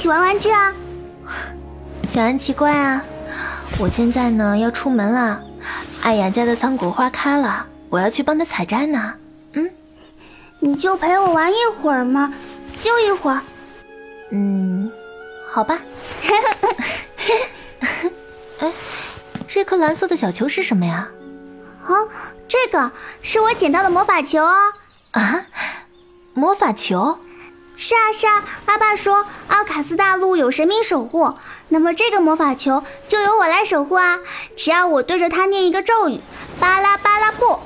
起玩玩具啊。小安奇怪啊，我现在呢要出门了，艾雅家的桑果花开了，我要去帮她采摘呢。嗯，你就陪我玩一会儿嘛，就一会儿。嗯，好吧。哎，这颗蓝色的小球是什么呀？啊，这个是我捡到的魔法球哦。啊，魔法球？是啊是啊，阿爸说奥卡斯大陆有神明守护，那么这个魔法球就由我来守护啊。只要我对着它念一个咒语，巴拉巴拉布，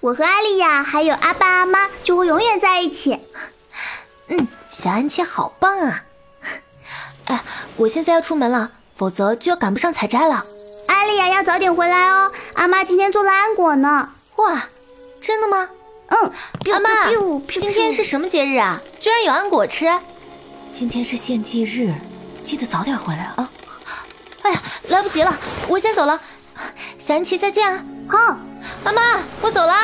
我和艾丽亚还有阿爸阿妈就会永远在一起。嗯，小安琪好棒啊！哎，我现在要出门了，否则就要赶不上采摘了。艾丽亚要早点回来哦，阿妈今天做了安果呢。哇，真的吗？嗯，阿妈，今天是什么节日啊？居然有安果吃！今天是献祭日，记得早点回来啊！哎呀，来不及了，我先走了。小安琪，再见啊！好，妈妈，我走了。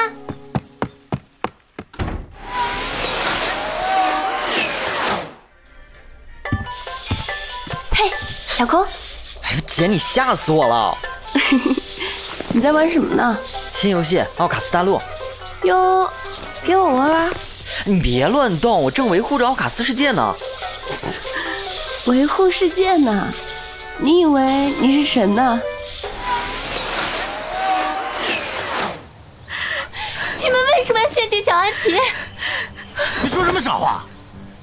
嘿，小空！哎，姐，你吓死我了！你在玩什么呢？新游戏《奥卡斯大陆》。哟，给我玩玩！你别乱动，我正维护着奥卡斯世界呢。维护世界呢？你以为你是神呢？你们为什么要献祭小安琪？你说什么傻话？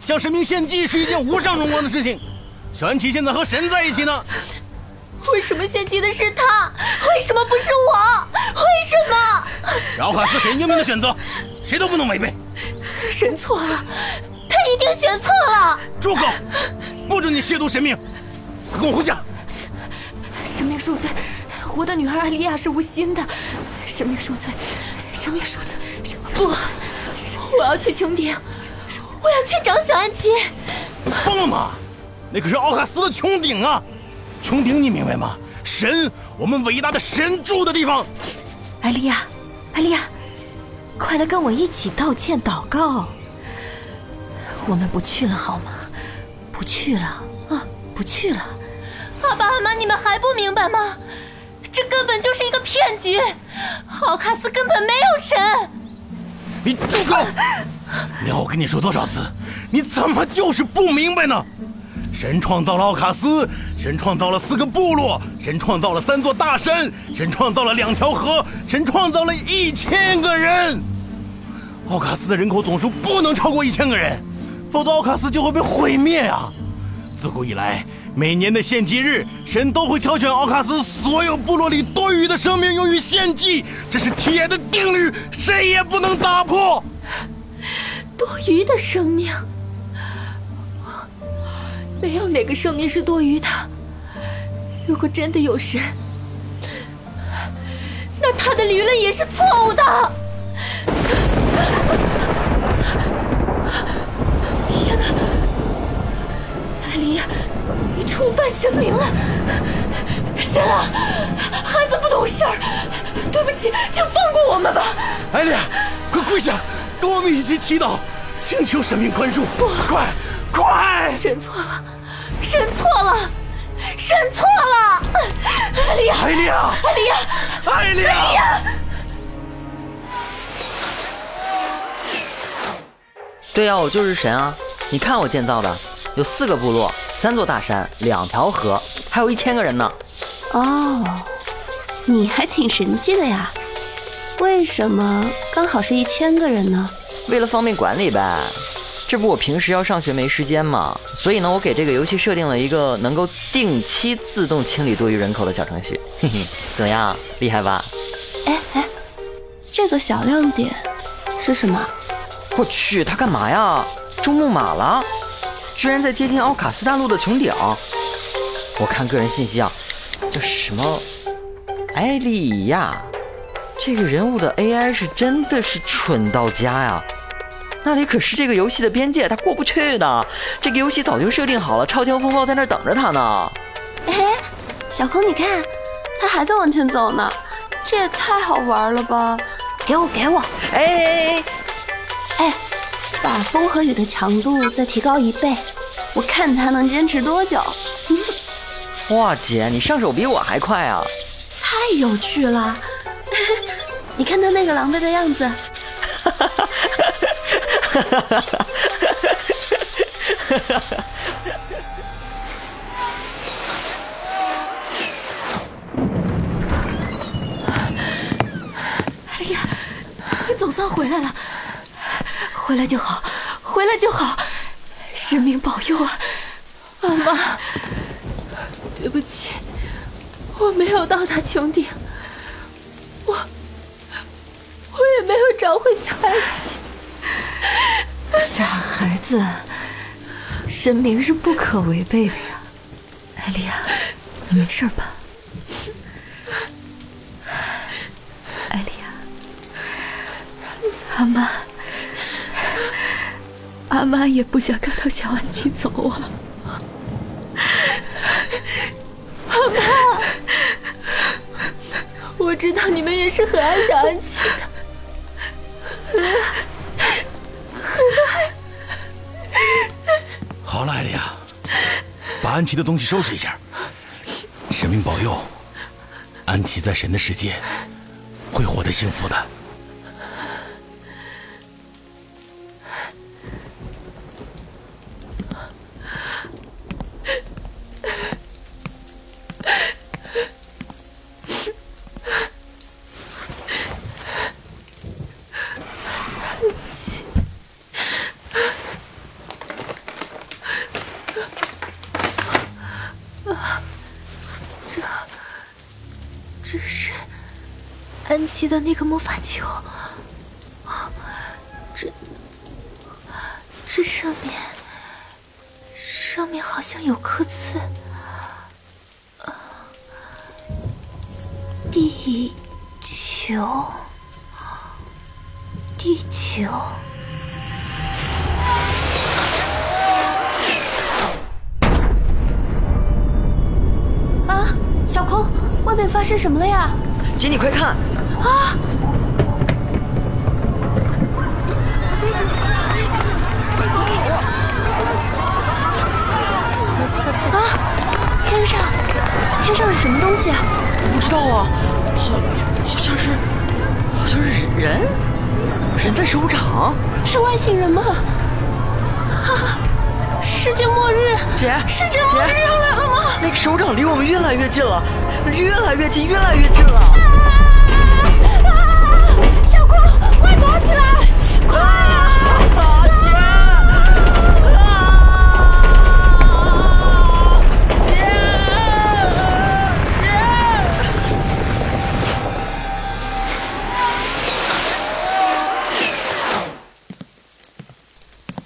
向神明献祭是一件无上荣光的事情。小安琪现在和神在一起呢。为什么献祭的是他？为什么不是我？为什么？奥卡斯神英明的选择，谁都不能违背。神错了，他一定选错了。住口！不准你亵渎神明！快跟我回家！神明恕罪，我的女儿艾莉亚是无心的。神明恕罪，神明恕罪。不，我要去穹顶，我要去找小安琪。疯了吗？那可是奥卡斯的穹顶啊！穹顶，你明白吗？神，我们伟大的神住的地方。艾莉亚，艾莉亚，快来跟我一起道歉祷告。我们不去了好吗？不去了啊，不去了。阿爸阿妈，你们还不明白吗？这根本就是一个骗局，奥卡斯根本没有神。你住口！你要我跟你说多少次？你怎么就是不明白呢？神创造了奥卡斯，神创造了四个部落，神创造了三座大山，神创造了两条河，神创造了一千个人。奥卡斯的人口总数不能超过一千个人，否则奥卡斯就会被毁灭啊！自古以来，每年的献祭日，神都会挑选奥卡斯所有部落里多余的生命用于献祭，这是铁的定律，谁也不能打破。多余的生命。没有哪个生命是多余的。如果真的有神，那他的理论也是错误的。天哪！艾莉亚，你触犯神明了！神啊，孩子不懂事儿，对不起，请放过我们吧。艾莉亚，快跪下，跟我们一起祈祷，请求神明宽恕。不，快！快！神错了，神错了，神错了！艾丽亚，艾丽亚，艾丽亚，艾丽亚！对呀，我就是神啊！你看我建造的，有四个部落，三座大山，两条河，还有一千个人呢。哦，你还挺神气的呀？为什么刚好是一千个人呢？为了方便管理呗。这不我平时要上学没时间嘛，所以呢，我给这个游戏设定了一个能够定期自动清理多余人口的小程序，嘿嘿，怎么样，厉害吧？哎哎，这个小亮点是什么？我去，他干嘛呀？中木马了？居然在接近奥卡斯大陆的穹顶？我看个人信息啊，叫什么艾利亚，这个人物的 AI 是真的是蠢到家呀！那里可是这个游戏的边界，他过不去的。这个游戏早就设定好了，超强风暴在那儿等着他呢。哎，小空，你看，他还在往前走呢，这也太好玩了吧！给我，给我！哎哎哎哎，把风和雨的强度再提高一倍，我看他能坚持多久。哇，姐，你上手比我还快啊！太有趣了，你看他那个狼狈的样子。哈哈哈哈哈哎呀，你总算回来了，回来就好，回来就好，神明保佑啊！阿妈，对不起，我没有到达穹顶，我我也没有找回小爱琪。傻孩子，神明是不可违背的呀。艾丽亚，你没事吧？艾丽亚，阿妈，阿妈也不想看到小安琪走啊。我知道你们也是很爱小安琪的。好了，艾丽亚，把安琪的东西收拾一下。神明保佑，安琪在神的世界会活得幸福的。记得那个魔法球，啊这这上面上面好像有刻字，地球，地球。啊，小空，外面发生什么了呀？姐，你快看，天上，天上是什么东西啊？不知道啊，好，好像是，好像是人，人的手掌。是外星人吗？啊！世界末日！姐，世界末日要来了吗？那个手掌离我们越来越近了，越来越近，越来越近了。躲起来！快啊！啊，姐！啊，姐！姐！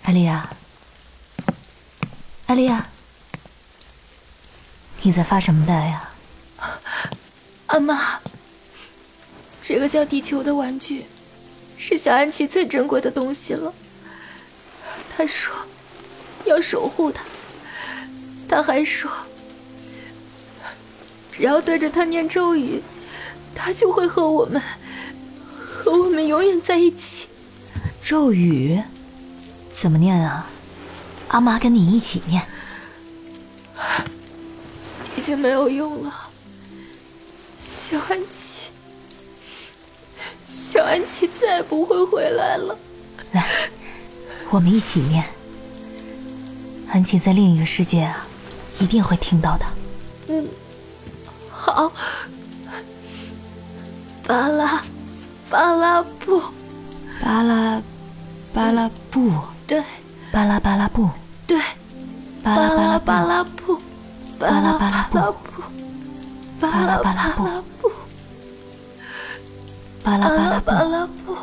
艾丽亚，艾丽亚，你在发什么呆呀？阿妈，这个叫地球的玩具，是小安琪最珍贵的东西了。他说要守护它，他还说，只要对着它念咒语，它就会和我们，和我们永远在一起。咒语怎么念啊？阿妈跟你一起念。已经没有用了，小安琪，小安琪再也不会回来了。来，我们一起念。安琪在另一个世界啊，一定会听到的。嗯好，巴拉巴拉布，巴拉巴拉布，对巴拉巴拉布，对，巴拉巴拉布巴拉布，巴拉巴拉布布，巴拉巴拉布，巴拉巴拉巴布。拉布。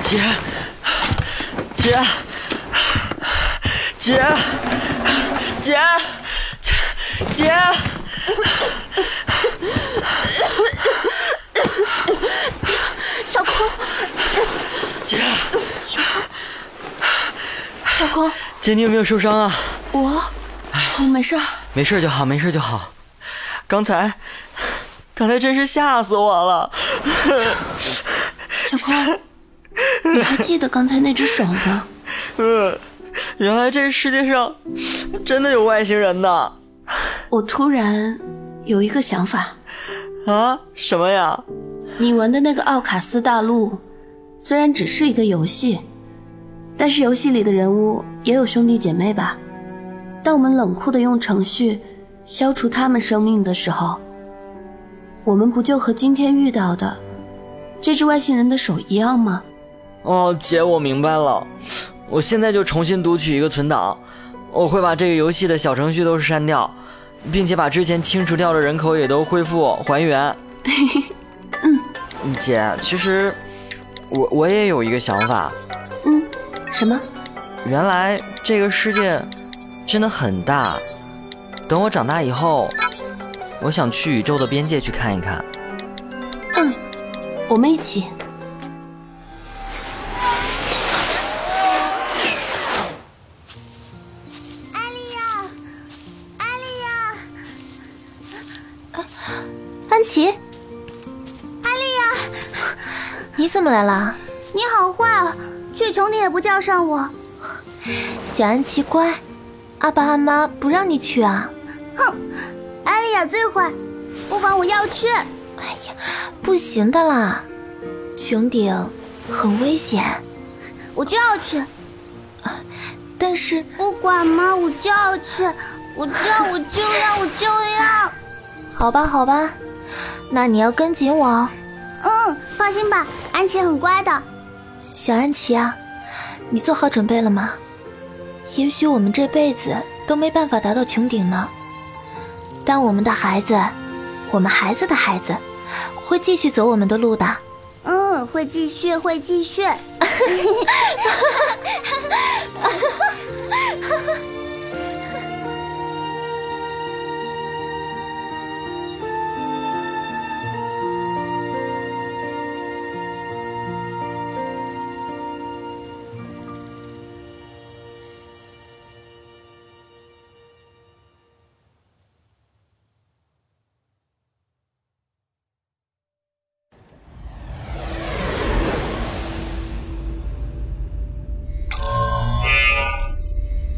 姐，姐，姐，姐，姐，姐，小空，姐，小空，姐，你有没有受伤啊？我我没事儿。没事就好，没事就好。刚才，刚才真是吓死我了。小空，你还记得刚才那只手吗？嗯，原来这世界上真的有外星人呐！我突然有一个想法。啊？什么呀？你闻的那个奥卡斯大陆，虽然只是一个游戏，但是游戏里的人物也有兄弟姐妹吧？当我们冷酷的用程序消除他们生命的时候，我们不就和今天遇到的这只外星人的手一样吗？哦，姐，我明白了。我现在就重新读取一个存档，我会把这个游戏的小程序都是删掉，并且把之前清除掉的人口也都恢复还原。嗯，姐，其实我我也有一个想法。嗯，什么？原来这个世界真的很大。等我长大以后，我想去宇宙的边界去看一看。嗯，我们一起。怎么来了？你好坏啊！去穹顶也不叫上我。小安奇乖，阿爸阿妈不让你去啊。哼，艾丽亚最坏，不管我要去。哎呀，不行的啦，穹顶很危险。我就要去。但是不管嘛，我就要去，我就要，我就要，我就要。好吧，好吧，那你要跟紧我哦。嗯，放心吧，安琪很乖的。小安琪啊，你做好准备了吗？也许我们这辈子都没办法达到穹顶呢。但我们的孩子，我们孩子的孩子，会继续走我们的路的。嗯，会继续，会继续。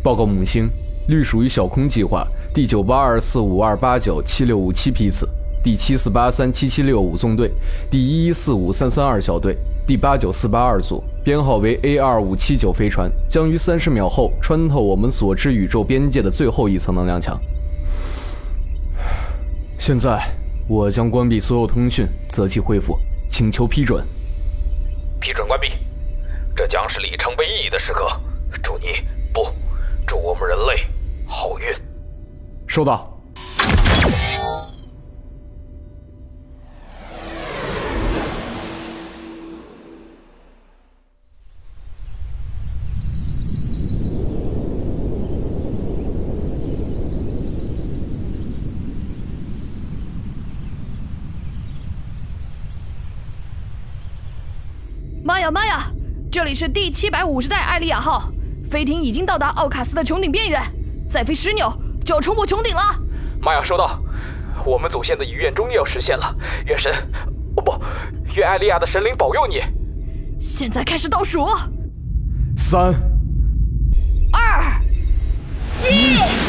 报告母星，隶属于小空计划第九八二四五二八九七六五七批次，第七四八三七七六五纵队，第一一四五三三二小队，第八九四八二组，编号为 A 二五七九飞船，将于三十秒后穿透我们所知宇宙边界的最后一层能量墙。现在，我将关闭所有通讯，择期恢复，请求批准。批准关闭，这将是里程碑意义的时刻。祝你不，收到。妈呀妈呀！这里是第七百五十代艾利亚号，飞艇已经到达奥卡斯的穹顶边缘，再飞十扭就要冲破穹顶了。玛雅收到，我们祖先的遗愿终于要实现了。愿神，哦不，愿艾利亚的神灵保佑你。现在开始倒数，三、二、一。